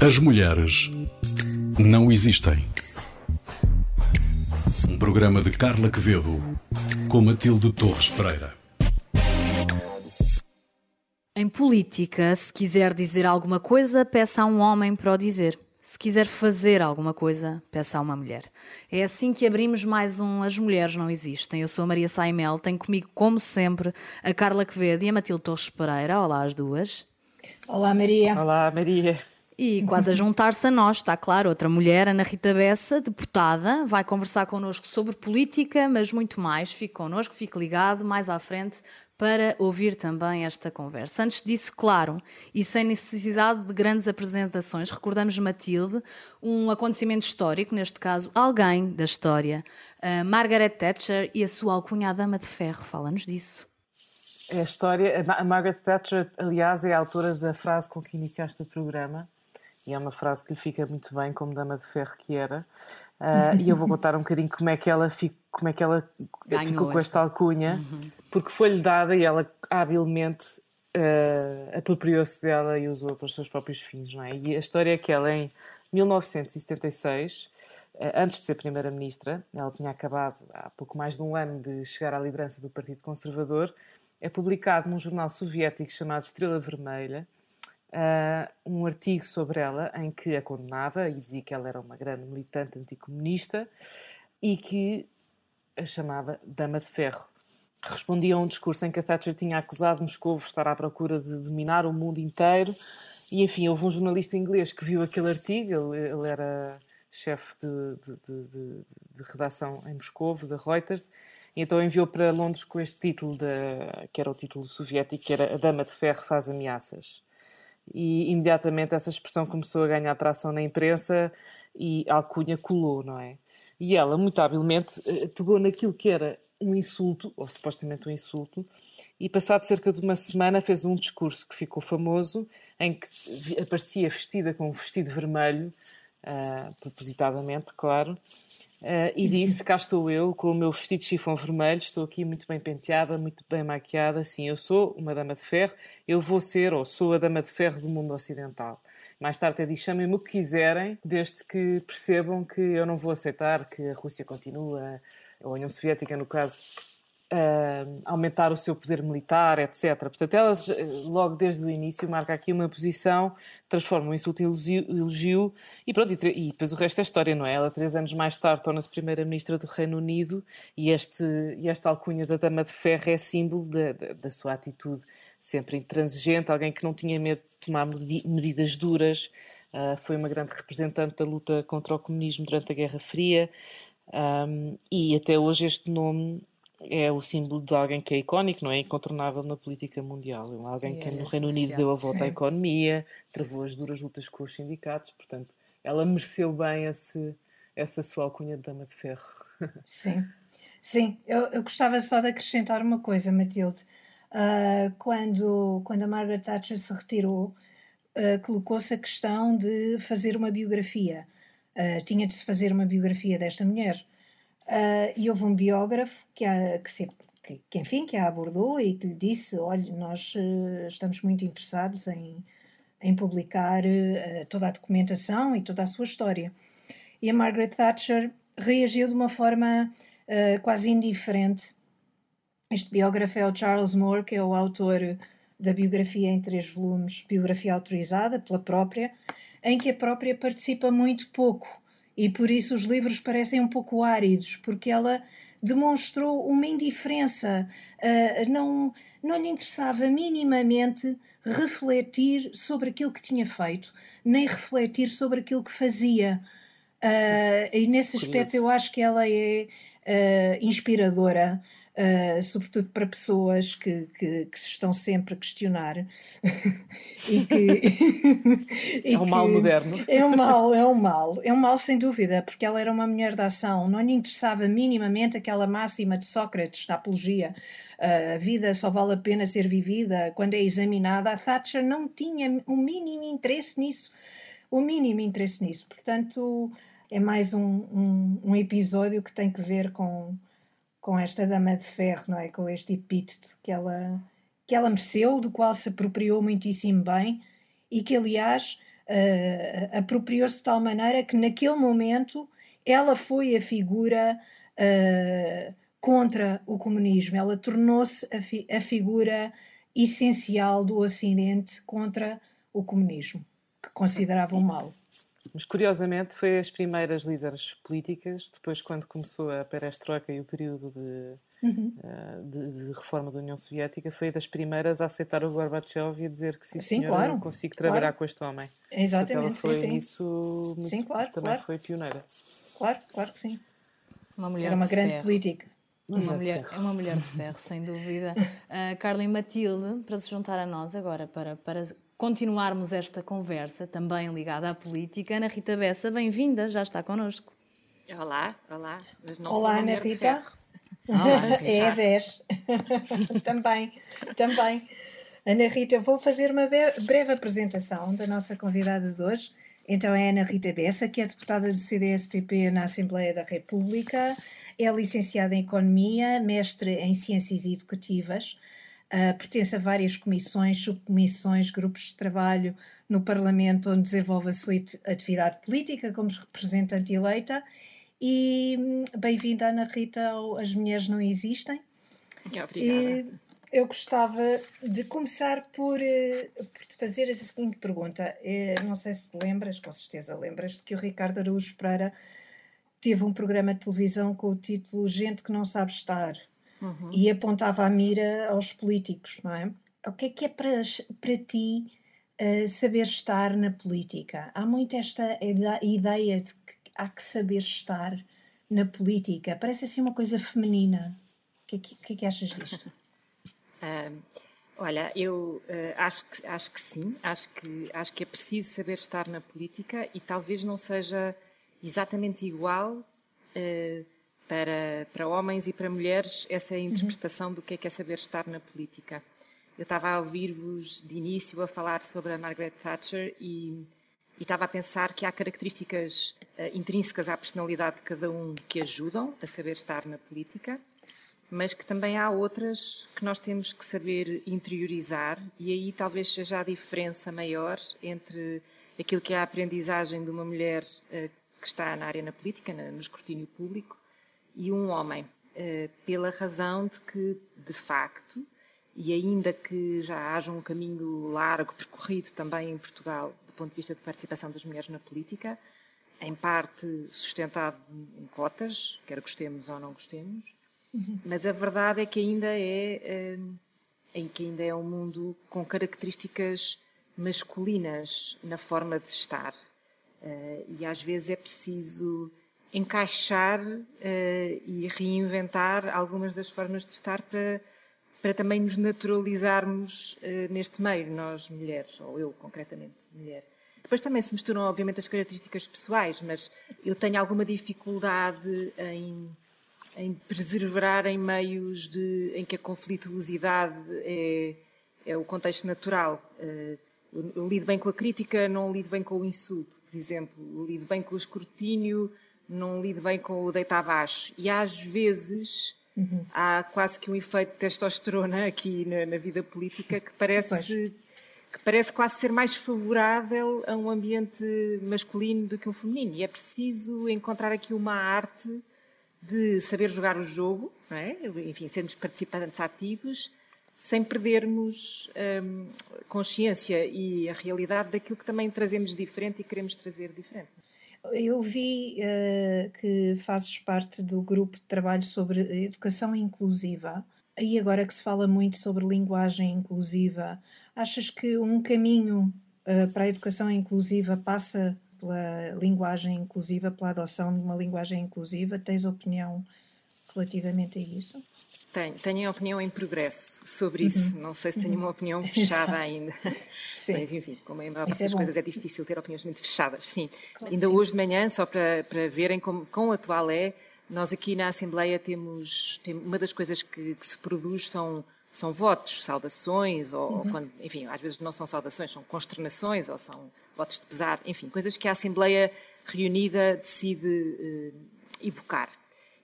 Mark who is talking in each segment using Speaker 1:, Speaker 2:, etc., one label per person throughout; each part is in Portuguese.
Speaker 1: As mulheres não existem. Um programa de Carla Quevedo com Matilde Torres Pereira.
Speaker 2: Em política, se quiser dizer alguma coisa, peça a um homem para o dizer. Se quiser fazer alguma coisa, peça a uma mulher. É assim que abrimos mais um As Mulheres Não Existem. Eu sou a Maria Saimel, tenho comigo, como sempre, a Carla Quevedo e a Matilde Torres Pereira. Olá, as duas.
Speaker 3: Olá, Maria.
Speaker 4: Olá, Maria.
Speaker 2: E quase a juntar-se a nós, está claro, outra mulher, Ana Rita Bessa, deputada, vai conversar connosco sobre política, mas muito mais. Fique connosco, fique ligado mais à frente para ouvir também esta conversa. Antes disso, claro, e sem necessidade de grandes apresentações, recordamos Matilde, um acontecimento histórico, neste caso, alguém da história, Margaret Thatcher e a sua alcunha a Dama de Ferro. Fala-nos disso.
Speaker 4: É a história. A Margaret Thatcher, aliás, é a autora da frase com que iniciaste o programa e é uma frase que lhe fica muito bem, como dama de ferro que era. Uh, e eu vou contar um bocadinho como é que ela, fico, como é que ela ficou com esta alcunha, uhum. porque foi-lhe dada e ela habilmente uh, apropriou-se dela e usou para os seus próprios fins. Não é? E a história é que ela, em 1976, uh, ah, antes de ser Primeira-Ministra, ela tinha acabado há pouco mais de um ano de chegar à liderança do Partido Conservador, é publicado num jornal soviético chamado Estrela Vermelha uh, um artigo sobre ela em que a condenava e dizia que ela era uma grande militante anticomunista e que a chamava Dama de Ferro. Respondia a um discurso em que a Thatcher tinha acusado Moscou de estar à procura de dominar o mundo inteiro. E enfim, houve um jornalista inglês que viu aquele artigo, ele, ele era chefe de, de, de, de, redação em Moscou, da Reuters, então enviou para Londres com este título, de, que era o título soviético, que era A Dama de Ferro faz ameaças e imediatamente essa expressão começou a ganhar atração na imprensa e a alcunha colou, não é? E ela, muito habilmente, eh, pegou naquilo que era um insulto, ou supostamente um insulto, e passado cerca de uma semana fez um discurso que ficou famoso, em que aparecia vestida com um vestido vermelho, uh, propositadamente, claro, Uh, e disse: Cá estou eu, com o meu vestido de chifão vermelho, estou aqui muito bem penteada, muito bem maquiada. Sim, eu sou uma dama de ferro, eu vou ser ou sou a dama de ferro do mundo ocidental. Mais tarde até diz: chamem-me o que quiserem, desde que percebam que eu não vou aceitar que a Rússia continua, ou a União Soviética, no caso, uh, aumentar o seu poder militar, etc. Portanto, elas, eh, logo desde o início, marca aqui uma posição, transforma um insulto em elogio, e pronto, e, e, depois o resto é história, não é? Ela, três anos mais tarde, torna-se Primeira-Ministra do Reino Unido e, este, e esta alcunha da Dama de Ferro é símbolo da, da, da sua atitude sempre intransigente, alguém que não tinha medo de tomar medidas duras, uh, foi uma grande representante da luta contra o comunismo durante a Guerra Fria. Um, e até hoje este nome é o símbolo de alguém que é icónico, não é? Incontornável na política mundial. É alguém que no Reino Unido deu a volta à economia, travou as duras lutas com os sindicatos, portanto, ela mereceu bem esse, essa sua alcunha de dama de ferro.
Speaker 3: Sim, sim. Eu, eu gostava só de acrescentar uma coisa, Matilde. Uh, quando, quando a Margaret Thatcher se retirou, uh, colocou-se a questão de fazer uma biografia. Uh, tinha de se fazer uma biografia desta mulher. Uh, e houve um biógrafo que, a, que, se, que, que, enfim, que a abordou e que lhe disse: Olha, nós uh, estamos muito interessados em, em publicar uh, toda a documentação e toda a sua história. E a Margaret Thatcher reagiu de uma forma quase indiferente. Este biógrafo é o Charles Moore, que é o autor da biografia em três volumes, biografia autorizada pela própria, em que a própria participa muito pouco e por isso os livros parecem um pouco áridos, porque ela demonstrou uma indiferença, uh, não, não lhe interessava minimamente refletir sobre aquilo que tinha feito, nem refletir sobre aquilo que fazia. Uh, e nesse aspecto eu acho que ela é uh, inspiradora uh, sobretudo para pessoas que, que, que, se estão sempre a questionar.
Speaker 4: e que, e é um mal moderno.
Speaker 3: É um mal, é um mal, é um mal sem dúvida, porque ela era uma mulher da ação, não lhe interessava minimamente aquela máxima de Sócrates da apologia. Uh, a vida só vale a pena ser vivida quando é examinada. A Thatcher não tinha o mínimo interesse nisso, o mínimo interesse nisso. Portanto, é mais um, um, um episódio que tem que ver com, com esta dama de ferro, não é? Com este epíteto que ela, que ela mereceu, do qual se apropriou muitíssimo bem e que, aliás, uh, apropriou-se de tal maneira que naquele momento ela foi a figura uh, contra o comunismo, ela tornou-se a, fi a figura essencial do Ocidente contra o comunismo, que consideravam mal.
Speaker 4: Mas curiosamente foi as primeiras líderes políticas, depois quando começou a perestroika e o período de, uhum. uh, de, de, reforma da União Soviética, foi das primeiras a aceitar o Gorbachev e a dizer que sim, sim senhora, claro, consigo trabalhar claro. com este homem.
Speaker 3: Exatamente,
Speaker 4: ela foi
Speaker 3: sim,
Speaker 4: isso
Speaker 3: sim, claro,
Speaker 4: também
Speaker 3: claro.
Speaker 4: foi pioneira.
Speaker 3: Claro, claro que sim.
Speaker 2: Uma mulher
Speaker 3: Era uma grande
Speaker 2: ferro.
Speaker 3: política.
Speaker 2: Uma mulher, é uma mulher de ferro, sem dúvida. Uh, Carla e Matilde, para se juntar a nós agora, para, para continuarmos esta conversa, também ligada à política, Ana Rita Bessa, bem-vinda, já está connosco.
Speaker 5: Olá, olá. Mas não
Speaker 3: olá,
Speaker 5: sou
Speaker 3: Ana Rita.
Speaker 2: Olá,
Speaker 3: és, és. também, também. Ana Rita, vou fazer uma breve apresentação da nossa convidada de hoje. Então é Ana Rita Bessa, que é deputada do CDS-PP na Assembleia da República, é licenciada em Economia, mestre em Ciências Educativas, uh, pertence a várias comissões, subcomissões, grupos de trabalho no Parlamento, onde desenvolve a sua atividade política como representante eleita. E hum, bem-vinda, Ana Rita, ao As Mulheres Não Existem.
Speaker 5: Obrigada.
Speaker 3: E eu gostava de começar por, uh, por te fazer a seguinte pergunta. Uh, não sei se lembras, com certeza lembras, de que o Ricardo Araújo Pereira teve um programa de televisão com o título Gente que não sabe estar uhum. e apontava a mira aos políticos, não é? O que é que é para, para ti uh, saber estar na política? Há muito esta ideia de que há que saber estar na política. Parece assim uma coisa feminina. O que é que, que, é que achas disto?
Speaker 5: Um, olha, eu uh, acho, que, acho que sim, acho que, acho que é preciso saber estar na política e talvez não seja exatamente igual uh, para, para homens e para mulheres essa a interpretação uhum. do que é, que é saber estar na política. Eu estava a ouvir-vos de início a falar sobre a Margaret Thatcher e, e estava a pensar que há características uh, intrínsecas à personalidade de cada um que ajudam a saber estar na política, mas que também há outras que nós temos que saber interiorizar e aí talvez seja a diferença maior entre aquilo que é a aprendizagem de uma mulher uh, que está na área na política, no escrutínio público, e um homem, eh, pela razão de que, de facto, e ainda que já haja um caminho largo percorrido também em Portugal, do ponto de vista de participação das mulheres na política, em parte sustentado em cotas, quer gostemos ou não gostemos, uhum. mas a verdade é que ainda é, é que ainda é um mundo com características masculinas na forma de estar. Uh, e às vezes é preciso encaixar uh, e reinventar algumas das formas de estar para, para também nos naturalizarmos uh, neste meio, nós mulheres, ou eu concretamente mulher. Depois também se misturam, obviamente, as características pessoais, mas eu tenho alguma dificuldade em, em preservar em meios de, em que a conflituosidade é, é o contexto natural. Eu lido bem com a crítica, não lido bem com o insulto por exemplo, lido bem com o escrutínio, não lido bem com o deitar abaixo. E às vezes uhum. há quase que um efeito de testosterona aqui na, na vida política que parece, que parece quase ser mais favorável a um ambiente masculino do que um feminino. E é preciso encontrar aqui uma arte de saber jogar o jogo, é? enfim, sermos participantes ativos, sem perdermos hum, consciência e a realidade daquilo que também trazemos diferente e queremos trazer diferente.
Speaker 3: Eu vi uh, que fazes parte do grupo de trabalho sobre educação inclusiva. E agora que se fala muito sobre linguagem inclusiva, achas que um caminho uh, para a educação inclusiva passa pela linguagem inclusiva, pela adoção de uma linguagem inclusiva? Tens opinião relativamente a isso?
Speaker 5: Tenho, tenho uma opinião em progresso sobre isso. Uhum. Não sei se tenho uhum. uma opinião fechada ainda. Sim. Mas, enfim, como é a maior parte das é coisas, é difícil ter opiniões muito fechadas. Sim. Claro, ainda sim. hoje de manhã, só para, para verem como, quão atual é, nós aqui na Assembleia temos, tem, uma das coisas que, que, se produz são, são votos, saudações, ou, uhum. quando, enfim, às vezes não são saudações, são consternações, ou são votos de pesar, enfim, coisas que a Assembleia reunida decide uh, evocar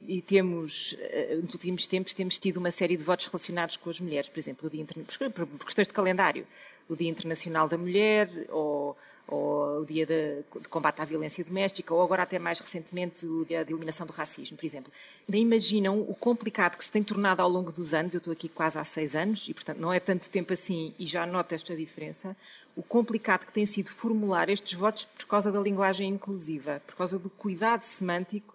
Speaker 5: e temos, eh, nos últimos tempos, temos tido uma série de votos relacionados com as mulheres, por exemplo, o dia por questões de calendário, o Dia Internacional da Mulher, ou, ou o dia de, de, combate à violência doméstica, ou agora até mais recentemente o dia de eliminação do racismo, por exemplo. Nem imaginam o complicado que se tem tornado ao longo dos anos, eu estou aqui quase há seis anos, e portanto não é tanto tempo assim, e já noto esta diferença, o complicado que tem sido formular estes votos por causa da linguagem inclusiva, por causa do cuidado semântico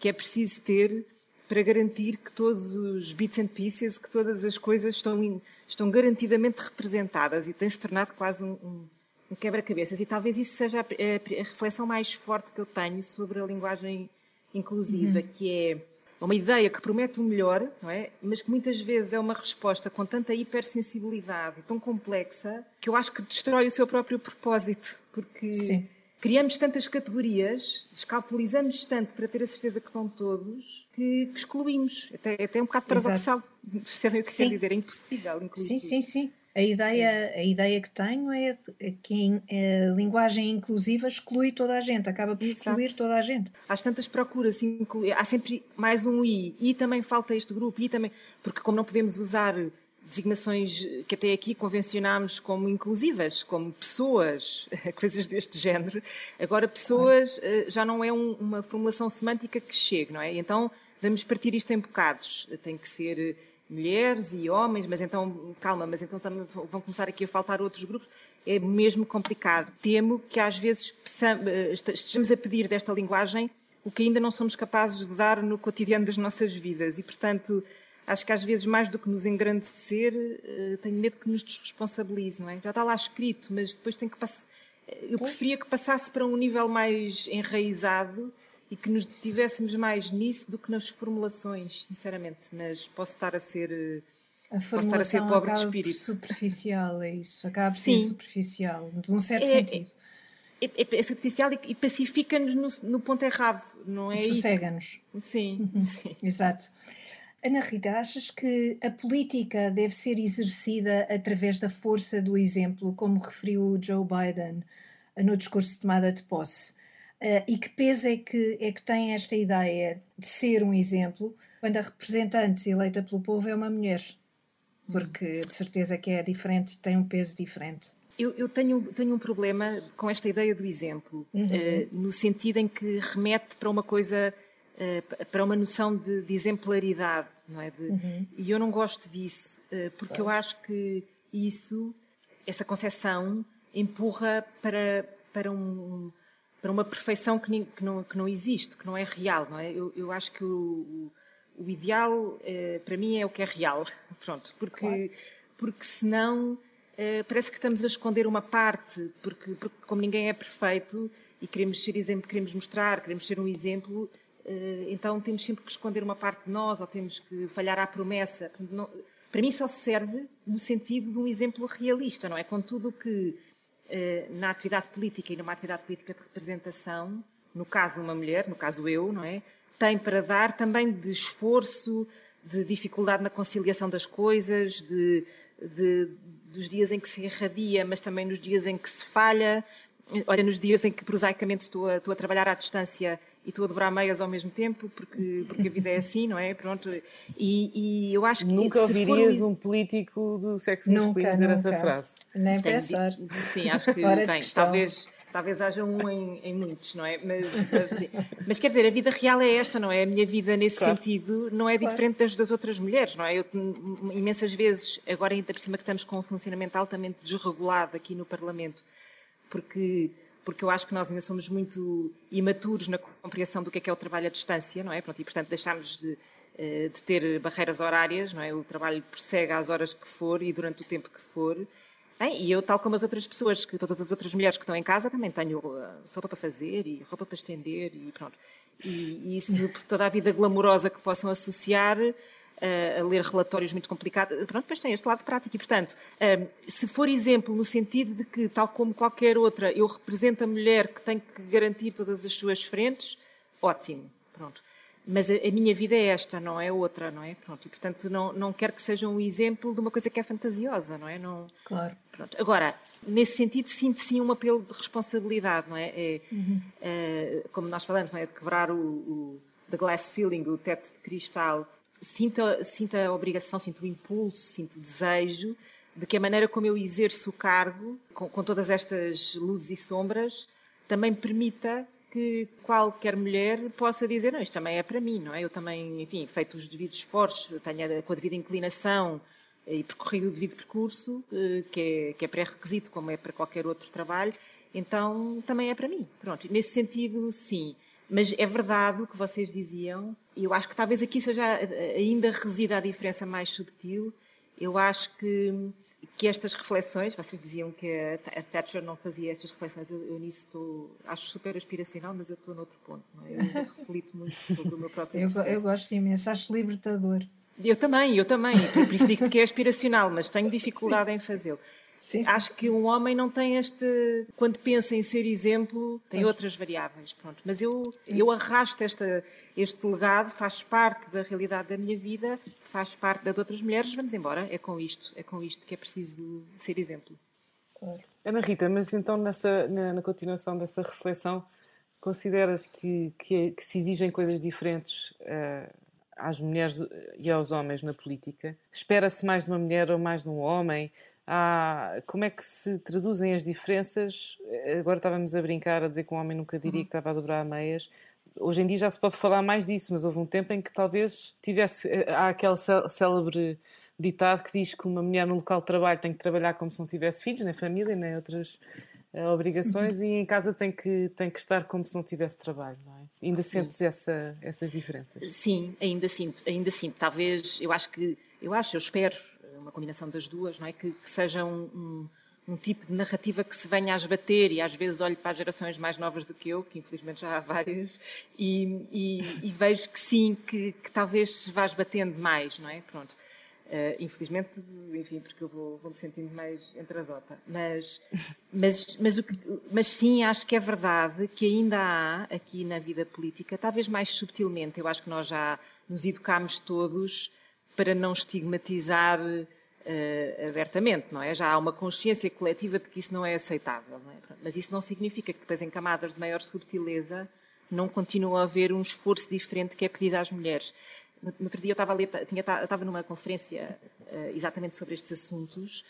Speaker 5: que é preciso ter para garantir que todos os bits and pieces, que todas as coisas estão, estão garantidamente representadas e tem-se tornado quase um, um um quebra-cabeças. E talvez isso seja a, a, a, reflexão mais forte que eu tenho sobre a linguagem inclusiva, uhum. que é uma ideia que promete o melhor, não é? mas que muitas vezes é uma resposta com tanta hipersensibilidade e tão complexa que eu acho que destrói o seu próprio propósito, porque Sim. Criamos tantas categorias, descalpulizamos tanto para ter a certeza que estão todos, que, que excluímos. Até, até um bocado paradoxal. Percebem o que quer dizer? É impossível incluir.
Speaker 3: Sim, sim, sim. A ideia, a ideia que tenho é que a linguagem inclusiva exclui toda a gente, acaba por excluir Exato. toda a gente.
Speaker 5: Há tantas procuras, há sempre mais um I, e também falta este grupo, e também, porque como não podemos usar designações que até aqui convencionámos como inclusivas, como pessoas, coisas deste género, agora pessoas eh, já não é um, uma formulação semântica que chegue, não é? Então vamos partir isto em bocados, tem que ser mulheres e homens, mas então, calma, mas então também vão começar aqui a faltar outros grupos. É mesmo complicado. Temo que às vezes eh, estejamos a pedir desta linguagem o que ainda não somos capazes de dar no cotidiano das nossas vidas e, portanto, acho que às vezes mais do que nos engrandecer, eh, tenho medo que nos desresponsabilize, não é? Já está lá escrito, mas depois tem que passar. Eu preferia que passasse para um nível mais enraizado e que nos detivéssemos mais nisso do que nas formulações, sinceramente. Mas posso estar a ser.
Speaker 3: A formulação a ser pobre de espírito. superficial, é isso. Acaba por ser superficial, de um certo é, sentido.
Speaker 5: É, é, é superficial e, e pacifica-nos no, no, ponto errado, não é?
Speaker 3: Sossega-nos.
Speaker 5: Sim, uhum. sim.
Speaker 3: Exato. Ana Rita, achas que a política deve ser exercida através da força do exemplo, como referiu Joe Biden no discurso de tomada de posse? Uh, e que peso é que, é que tem esta ideia de ser um exemplo quando a representante eleita pelo povo é uma mulher? Porque de certeza que é diferente, tem um peso diferente.
Speaker 5: Eu, eu tenho, tenho um problema com esta ideia do exemplo, uhum. uh, no sentido em que remete para uma coisa, para uma noção de, de, exemplaridade, não é? De, uhum. E eu não gosto disso, porque eu acho que isso, essa concepção, empurra para, para um para uma perfeição que, que, não, que não existe, que não é real, não é? Eu, eu acho que o, o, ideal, eh, para mim, é o que é real, pronto, porque, claro. porque senão eh, parece que estamos a esconder uma parte, porque, porque como ninguém é perfeito e queremos ser exemplo, queremos mostrar, queremos ser um exemplo, eh, então temos sempre que esconder uma parte de nós ou temos que falhar à promessa. Para mim só serve no sentido de um exemplo realista, não é? Com tudo que eh, na atividade política e numa atividade política de representação, no caso uma mulher, no caso eu, não é? Tem para dar também de esforço, de dificuldade na conciliação das coisas, de, de, dos dias em que se irradia, mas também nos dias em que se falha. Olha, nos dias em que prosaicamente estou a, estou a trabalhar à distância e estou a dobrar meias ao mesmo tempo, porque, porque a vida é assim, não é? Pronto. E, e eu acho que.
Speaker 4: Nunca ouvirias for... um político do sexo masculino dizer nunca. essa frase.
Speaker 3: Nem pensar.
Speaker 5: Sim, acho que tem. Talvez. Talvez haja um em, em muitos, não é? Mas, mas, mas, quer dizer, a vida real é esta, não é? A minha vida, nesse claro. sentido, não é diferente claro. das das outras mulheres, não é? Eu, imensas vezes, agora ainda por cima que estamos com um funcionamento altamente desregulado aqui no Parlamento, porque porque eu acho que nós ainda somos muito imaturos na compreensão do que é, que é o trabalho à distância, não é? Pronto, e, portanto, deixamos de, eh, de ter barreiras horárias, não é? O trabalho prossegue às horas que for e durante o tempo que for. Bem, e eu, tal como as outras pessoas, que todas as outras mulheres que estão em casa, também tenho eh, sopa para fazer e roupa para estender e pronto. E, e isso, toda a vida glamourosa que possam associar, a ler relatórios muito complicados. Pronto, depois tem este lado prático. E, portanto, se for exemplo no sentido de que, tal como qualquer outra, eu represento a mulher que tem que garantir todas as suas frentes, ótimo. Pronto. Mas a, a, minha vida é esta, não é outra, não é? Pronto, e portanto não, não quero que seja um exemplo de uma coisa que é fantasiosa, não é? Não,
Speaker 3: claro.
Speaker 5: Pronto. Agora, nesse sentido, sinto sim um apelo de responsabilidade, não é? é uhum. é, como nós falamos, não é? De quebrar o, o the glass ceiling, o teto de cristal, sinto, sinto a obrigação, sinto o impulso, sinto o desejo de que a maneira como eu exerço o cargo, com, com todas estas luzes e sombras, também permita que qualquer mulher possa dizer, não, isto também é para mim, não é? Eu também, enfim, feito os devidos esforços, tenho com a devida inclinação e percorrido o devido percurso, eh, que é, que é pré-requisito, como é para qualquer outro trabalho, então também é para mim. Pronto, nesse sentido, sim. Mas é verdade o que vocês diziam, e eu acho que talvez aqui seja ainda resida a diferença mais subtil. Eu acho que, que estas reflexões, vocês diziam que a Thatcher não fazia estas reflexões, eu, eu nisso estou, acho super aspiracional, mas eu estou noutro ponto. É? Eu ainda reflito muito sobre o meu próprio
Speaker 3: processo. eu, eu gosto imenso, acho libertador.
Speaker 5: Eu também, eu também. Por isso digo que é aspiracional, mas tenho dificuldade Sim. em fazê-lo. Sim, sim. Acho que um homem não tem este. Quando pensa em ser exemplo, tem outras variáveis. Pronto. Mas eu, eu arrasto esta, este legado, faz parte da realidade da minha vida, faz parte da de outras mulheres. Vamos embora. É com isto, é com isto que é preciso ser exemplo.
Speaker 4: Ana Rita, mas então nessa, na, na continuação dessa reflexão, consideras que, que, que se exigem coisas diferentes uh, às mulheres e aos homens na política? Espera-se mais de uma mulher ou mais de um homem? Há, como é que se traduzem as diferenças? Agora estávamos a brincar, a dizer que um homem nunca diria uhum. que estava a dobrar meias. Hoje em dia já se pode falar mais disso, mas houve um tempo em que talvez tivesse. Há aquele célebre ditado que diz que uma mulher no local de trabalho tem que trabalhar como se não tivesse filhos, nem família, nem outras uh, obrigações, uhum. e em casa tem que, tem que estar como se não tivesse trabalho, não é? Ainda Sim. sentes essa, essas diferenças?
Speaker 5: Sim, ainda sinto, ainda sinto. Talvez, eu acho que, eu acho, eu espero uma combinação das duas, não é? Que, que seja um, um, um, tipo de narrativa que se venha a esbater e às vezes olho para as gerações mais novas do que eu, que infelizmente já há várias, e, e, e vejo que sim, que, que, talvez se vá esbatendo mais, não é? Pronto. Uh, infelizmente, enfim, porque eu vou, vou me sentindo mais entradota. Mas, mas, mas, o que, mas sim, acho que é verdade que ainda há aqui na vida política, talvez mais subtilmente, eu acho que nós já nos educámos todos para não estigmatizar uh, abertamente, não é? Já há uma consciência coletiva de que isso não é aceitável, não é? Mas isso não significa que depois em camadas de maior subtileza não continua a haver um esforço diferente que é pedido às mulheres. No, outro dia eu estava, a ler, tinha, estava numa conferência uh, exatamente sobre estes assuntos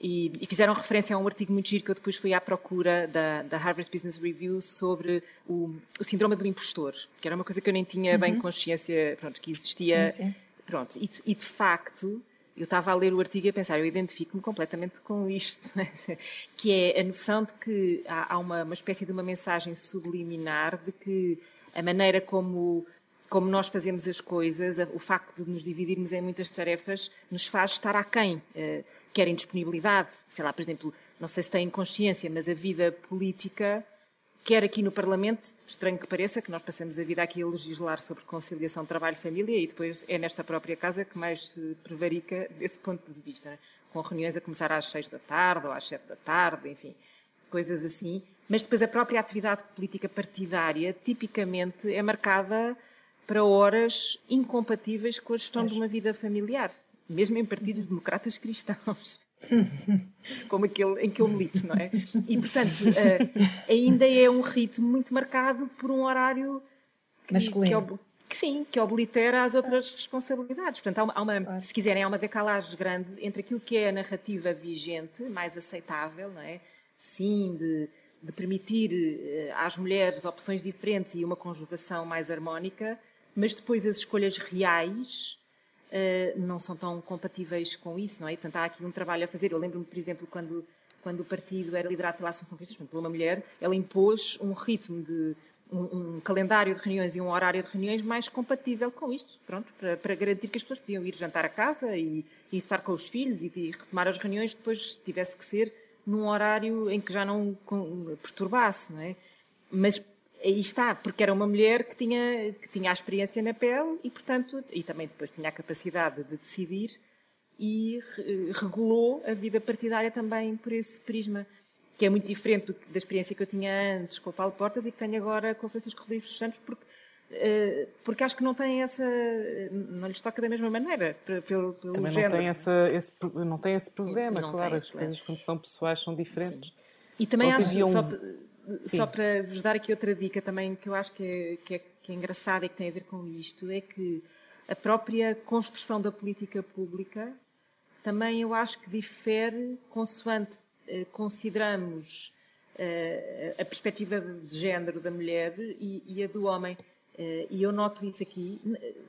Speaker 5: e, e, fizeram referência a um artigo muito giro que eu depois fui à procura da, da Harvard Business Review sobre o, o, síndrome do impostor, que era uma coisa que eu nem tinha uhum. bem consciência pronto, que existia. Sim, sim Pronto, e, e de facto, eu estava a ler o artigo e a pensar, eu identifico-me completamente com isto, né? que é a noção de que há, há uma, uma, espécie de uma mensagem subliminar de que a maneira como, como nós fazemos as coisas, o facto de nos dividirmos em muitas tarefas, nos faz estar aquém, uh, quer em disponibilidade, sei lá, por exemplo, não sei se têm consciência, mas a vida política quer aqui no Parlamento, estranho que pareça, que nós passamos a vida aqui a legislar sobre conciliação trabalho-família e depois é nesta própria casa que mais se prevarica desse ponto de vista, né? com reuniões a começar às seis da tarde ou às sete da tarde, enfim, coisas assim. Mas depois a própria atividade política partidária tipicamente é marcada para horas incompatíveis com a gestão de uma vida familiar, mesmo em partidos democratas cristãos. como aquele em que eu milito, não é? E, portanto, uh, ainda é um ritmo muito marcado por um horário que,
Speaker 3: masculino.
Speaker 5: Que, que sim, que oblitera as outras responsabilidades. Portanto, há uma, há uma se quiserem, há uma decalagem grande entre aquilo que é a narrativa vigente, mais aceitável, não é? Sim, de, de permitir uh, às mulheres opções diferentes e uma conjugação mais harmónica, mas depois as escolhas reais não são tão compatíveis com isso, não é? Portanto, há aqui um trabalho a fazer. Eu lembro-me, por exemplo, quando, quando o partido era liderado pela Associação Cristã, por uma mulher, ela impôs um ritmo de um, um, calendário de reuniões e um horário de reuniões mais compatível com isto, pronto, para, para garantir que as pessoas podiam ir jantar a casa e, e estar com os filhos e, e, retomar as reuniões depois tivesse que ser num horário em que já não perturbasse, não é? Mas aí está, porque era uma mulher que tinha, que tinha a experiência na pele e, portanto, e também depois tinha a capacidade de decidir e regulou a vida partidária também por esse prisma, que é muito diferente da experiência que eu tinha antes com o Paulo Portas e que tenho agora com o Francisco Rodrigues dos Santos, porque, uh, porque acho que não tem essa. não lhes toca da mesma maneira, pelo, pelo
Speaker 4: também
Speaker 5: género.
Speaker 4: Não tem, essa, esse, não tem esse problema, não claro, as coisas quando são pessoais são diferentes. Sim.
Speaker 5: E também Ontem acho. Um... Só, Sim. Só para vos dar aqui outra dica também que eu acho que é, que, é, que é engraçada e que tem a ver com isto, é que a própria construção da política pública também eu acho que difere consoante uh, consideramos uh, a perspectiva de género da mulher e, e a do homem. Uh, e eu noto isso aqui,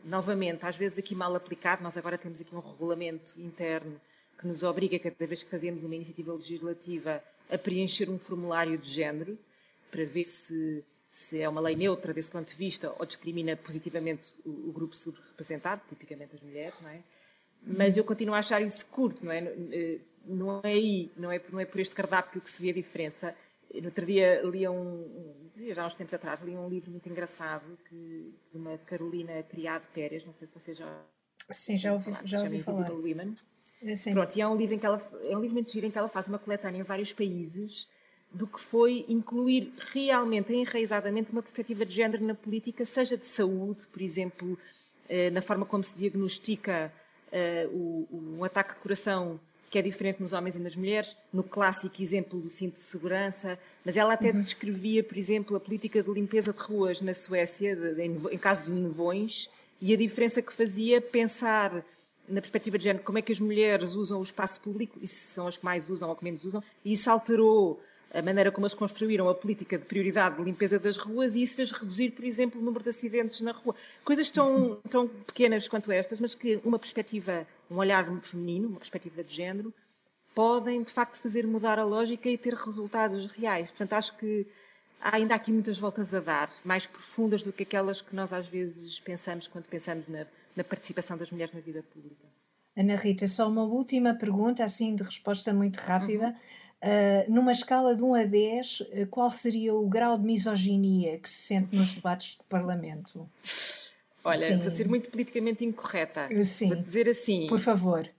Speaker 5: novamente, às vezes aqui mal aplicado, nós agora temos aqui um regulamento interno que nos obriga, cada vez que fazemos uma iniciativa legislativa, a preencher um formulário de género, para ver se, se é uma lei neutra desse ponto de vista ou discrimina positivamente o, o grupo subrepresentado, tipicamente as mulheres, não é? Mas eu continuo a achar isso curto, não é? Não é aí, não é, não é por este cardápio que se vê a diferença. No outro dia li um, já há uns tempos atrás, li um livro muito engraçado que, de uma Carolina Criado Pérez, não sei se vocês já
Speaker 3: Sim, já ouvi, já ouvi falar.
Speaker 5: Women.
Speaker 3: É, sim.
Speaker 5: Pronto, e é um livro em que ela é um livro muito giro em que ela faz uma coletânea em vários países do que foi incluir realmente, enraizadamente, uma perspectiva de género na política, seja de saúde, por exemplo, eh, na forma como se diagnostica uh, um ataque de coração que é diferente nos homens e nas mulheres, no clássico exemplo do cinto de segurança, mas ela até uhum. descrevia, por exemplo, a política de limpeza de ruas na Suécia, de, de, em, em, caso de nevões, e a diferença que fazia pensar na perspectiva de género como é que as mulheres usam o espaço público, e se são as que mais usam ou que menos usam, e isso alterou a maneira como eles construíram a política de prioridade de limpeza das ruas e isso fez reduzir, por exemplo, o número de acidentes na rua. Coisas tão, tão pequenas quanto estas, mas que uma perspectiva, um olhar feminino, uma perspectiva de género, podem de facto fazer mudar a lógica e ter resultados reais. Portanto, acho que há ainda aqui muitas voltas a dar, mais profundas do que aquelas que nós às vezes pensamos quando pensamos na, na participação das mulheres na vida pública.
Speaker 3: Ana Rita, só uma última pergunta, assim de resposta muito rápida. Uhum. Uh, numa escala de 1 a 10, uh, ah, qual seria o grau de misoginia que se sente nos debates do Parlamento?
Speaker 5: Olha, sim. vou ser muito politicamente incorreta.
Speaker 3: Sim.
Speaker 5: Vou dizer assim.
Speaker 3: Por favor.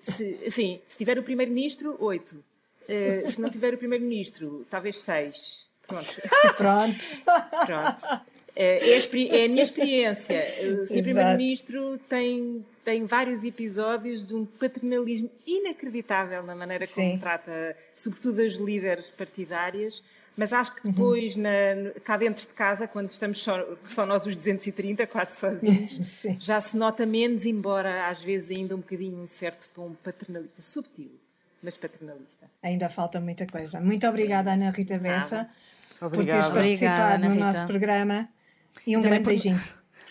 Speaker 5: Se, sim, se tiver o Primeiro-Ministro, 8. Uh, se não tiver o Primeiro-Ministro, talvez 6. Pronto.
Speaker 3: Pronto.
Speaker 5: Pronto. É, é, a minha experiência. O Sr. Primeiro-Ministro tem tem vários episódios de um paternalismo inacreditável na maneira como Sim. trata, sobretudo as líderes partidárias, mas acho que depois, uhum. na, cá dentro de casa, quando estamos só, só nós os 230, quase sozinhos, Sim. já se nota menos, embora às vezes ainda um bocadinho um certo tom paternalista, subtil, mas paternalista.
Speaker 3: Ainda falta muita coisa. Muito obrigada, Ana Rita Bessa, por teres participado
Speaker 2: obrigada,
Speaker 3: no nosso programa. E um grande beijinho.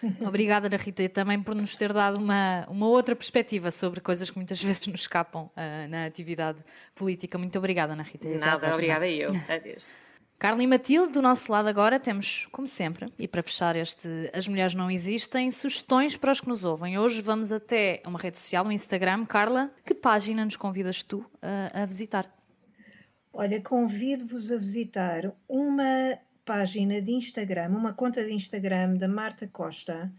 Speaker 2: Obrigada, Ana Rita, e também por nos ter dado uma, uma outra perspectiva sobre coisas que muitas vezes nos escapam uh, na atividade política. Muito obrigada, Ana Rita.
Speaker 5: Nada, obrigada eu. Adeus.
Speaker 2: Carla e Matilde, do nosso lado agora temos, como sempre, e para fechar este As Mulheres Não Existem, sugestões para os que nos ouvem. Hoje vamos até uma rede social, um Instagram. Carla, que página nos convidas tu a, a visitar?
Speaker 3: Olha, convido-vos a visitar uma página de Instagram, uma conta de Instagram da Marta Costa.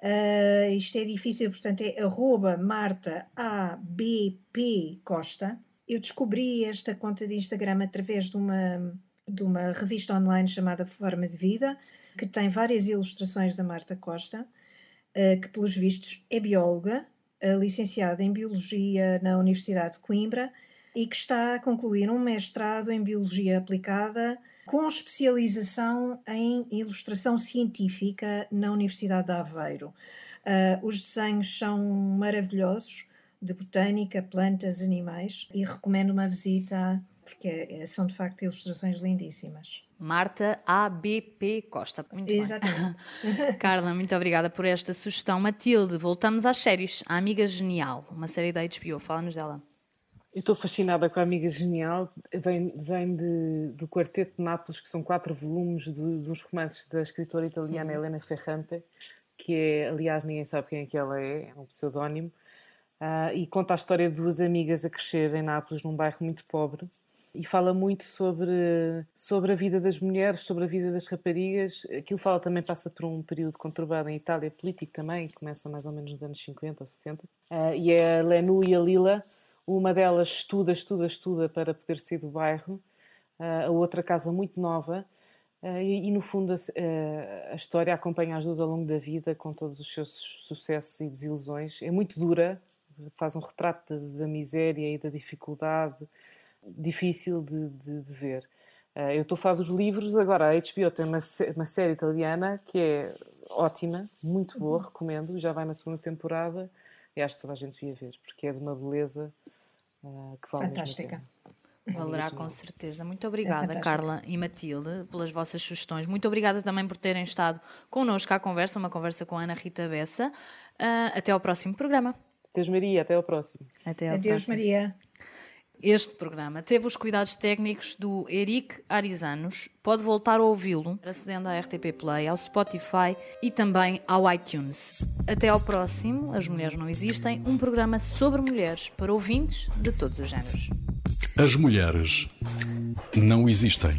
Speaker 3: Uh, isto é difícil, portanto, é arroba Marta ABP Costa. Eu descobri esta conta de Instagram através de uma, de uma revista online chamada Forma de Vida, que tem várias ilustrações da Marta Costa, uh, que, pelos vistos, é bióloga, uh, licenciada em Biologia na Universidade de Coimbra e que está a concluir um mestrado em Biologia Aplicada com especialização em ilustração científica na Universidade de Aveiro. Uh, os desenhos são maravilhosos, de botânica, plantas, animais, e recomendo uma visita porque é, é, são de facto ilustrações lindíssimas.
Speaker 2: Marta ABP Costa. Muito
Speaker 3: Exatamente.
Speaker 2: bem. Carla, muito obrigada por esta sugestão. Matilde, voltamos às séries. A Amiga Genial, uma série da HBO. Fala-nos dela.
Speaker 4: Eu estou fascinada com a Amiga Genial, vem, vem de, do Quarteto de Nápoles, que são quatro volumes de, de uns romances da escritora italiana uhum. Helena Ferrante, que é, aliás, ninguém sabe quem é que ela é, é um pseudónimo, uh, e conta a história de duas amigas a crescer em Nápoles, num bairro muito pobre, e fala muito sobre, sobre a vida das mulheres, sobre a vida das raparigas. Aquilo fala também passa por um período conturbado em Itália, político também, que começa mais ou menos nos anos 50 ou 60. Uh, ah, e é a Lenu e a Lila uma delas estuda, estuda, estuda para poder sair do bairro, ah, a outra casa muito nova, ah, e, e no fundo a, a, história acompanha as duas ao longo da vida com todos os seus sucessos e desilusões. É muito dura, faz um retrato da, miséria e da dificuldade difícil de, de, de ver. Ah, eu estou a falar dos livros, agora a HBO tem uma, uma série italiana que é ótima, muito boa, uhum. recomendo, já vai na segunda temporada e acho que toda a gente devia ver, porque é de uma beleza uh, que vale Fantástica.
Speaker 2: Valerá com certeza. Muito obrigada, é Carla e Matilde, pelas vossas sugestões. Muito obrigada também por terem estado connosco à conversa, uma conversa com a Ana Rita Bessa. Uh, até ao próximo programa.
Speaker 4: Adeus, Maria. Até ao próximo.
Speaker 3: Até ao Adeus, próximo. Maria.
Speaker 2: Este programa teve os cuidados técnicos do Eric Arizanos. Pode voltar a ouvi-lo acedendo à RTP Play, ao Spotify e também ao iTunes. Até ao próximo, As Mulheres Não Existem, um programa sobre mulheres para ouvintes de todos os géneros.
Speaker 1: As mulheres não existem.